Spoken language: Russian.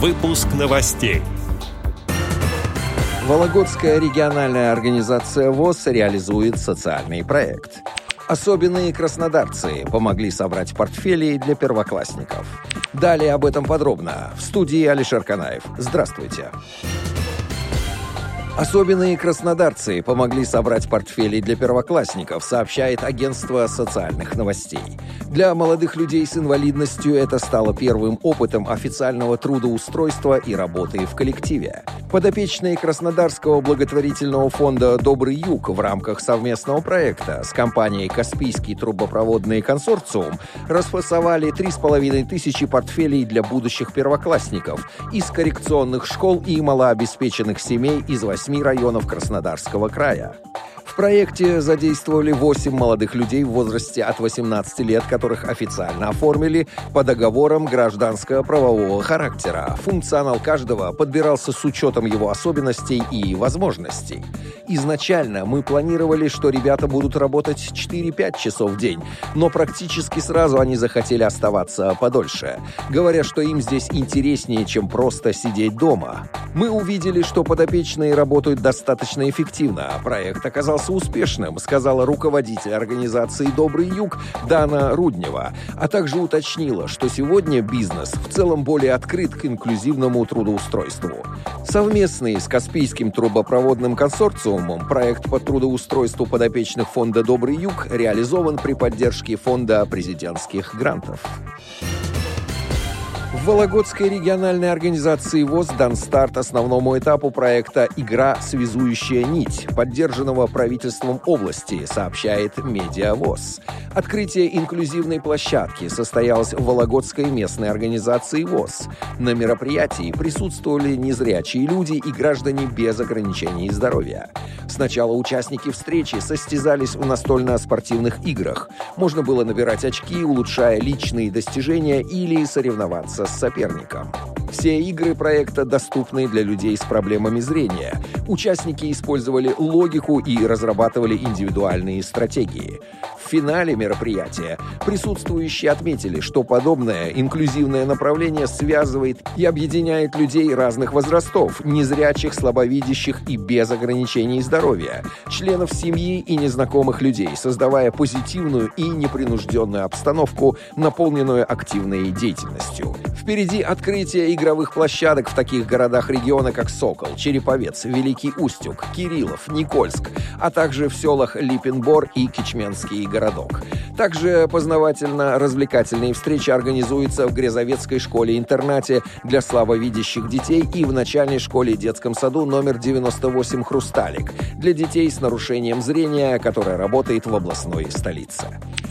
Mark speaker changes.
Speaker 1: Выпуск новостей.
Speaker 2: Вологодская региональная организация ВОЗ реализует социальный проект. Особенные краснодарцы помогли собрать портфели для первоклассников. Далее об этом подробно. В студии Алишер Канаев. Здравствуйте. Особенные краснодарцы помогли собрать портфели для первоклассников, сообщает агентство социальных новостей. Для молодых людей с инвалидностью это стало первым опытом официального трудоустройства и работы в коллективе. Подопечные Краснодарского благотворительного фонда «Добрый юг» в рамках совместного проекта с компанией «Каспийский трубопроводный консорциум» расфасовали 3,5 тысячи портфелей для будущих первоклассников из коррекционных школ и малообеспеченных семей из восьми районов Краснодарского края проекте задействовали 8 молодых людей в возрасте от 18 лет, которых официально оформили по договорам гражданского правового характера. Функционал каждого подбирался с учетом его особенностей и возможностей. Изначально мы планировали, что ребята будут работать 4-5 часов в день, но практически сразу они захотели оставаться подольше, говоря, что им здесь интереснее, чем просто сидеть дома. Мы увидели, что подопечные работают достаточно эффективно, а проект оказался оказался успешным, сказала руководитель организации «Добрый юг» Дана Руднева, а также уточнила, что сегодня бизнес в целом более открыт к инклюзивному трудоустройству. Совместный с Каспийским трубопроводным консорциумом проект по трудоустройству подопечных фонда «Добрый юг» реализован при поддержке фонда президентских грантов. В Вологодской региональной организации ВОЗ дан старт основному этапу проекта «Игра. Связующая нить», поддержанного правительством области, сообщает Медиавоз. Открытие инклюзивной площадки состоялось в Вологодской местной организации ВОЗ. На мероприятии присутствовали незрячие люди и граждане без ограничений здоровья. Сначала участники встречи состязались в настольно-спортивных играх. Можно было набирать очки, улучшая личные достижения или соревноваться с соперником. Все игры проекта доступны для людей с проблемами зрения. Участники использовали логику и разрабатывали индивидуальные стратегии. В финале мероприятия присутствующие отметили, что подобное инклюзивное направление связывает и объединяет людей разных возрастов, незрячих, слабовидящих и без ограничений здоровья, членов семьи и незнакомых людей, создавая позитивную и непринужденную обстановку, наполненную активной деятельностью. Впереди открытие игровых площадок в таких городах региона, как Сокол, Череповец, Великий Устюг, Кириллов, Никольск, а также в селах Липенбор и Кичменский городок. Также познавательно-развлекательные встречи организуются в Грязовецкой школе-интернате для слабовидящих детей и в начальной школе детском саду номер 98 «Хрусталик» для детей с нарушением зрения, которая работает в областной столице.